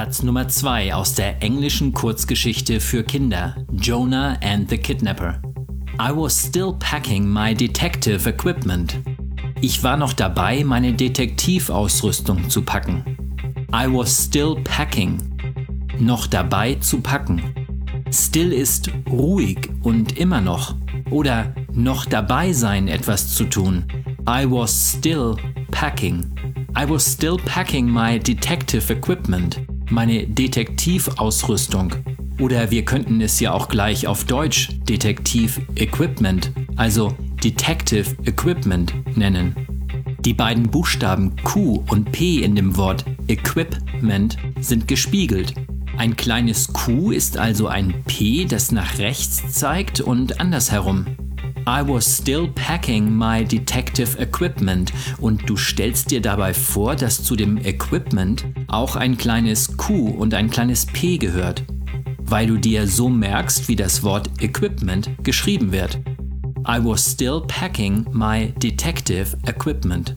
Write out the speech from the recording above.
Satz Nummer 2 aus der englischen Kurzgeschichte für Kinder Jonah and the Kidnapper. I was still packing my detective equipment. Ich war noch dabei, meine Detektivausrüstung zu packen. I was still packing. Noch dabei zu packen. Still ist ruhig und immer noch. Oder noch dabei sein, etwas zu tun. I was still packing. I was still packing my detective equipment. Meine Detektivausrüstung. Oder wir könnten es ja auch gleich auf Deutsch Detektiv Equipment, also Detective Equipment nennen. Die beiden Buchstaben Q und P in dem Wort Equipment sind gespiegelt. Ein kleines Q ist also ein P, das nach rechts zeigt und andersherum. I was still packing my detective equipment und du stellst dir dabei vor, dass zu dem Equipment auch ein kleines Q und ein kleines P gehört weil du dir so merkst, wie das Wort Equipment geschrieben wird. I was still packing my detective equipment.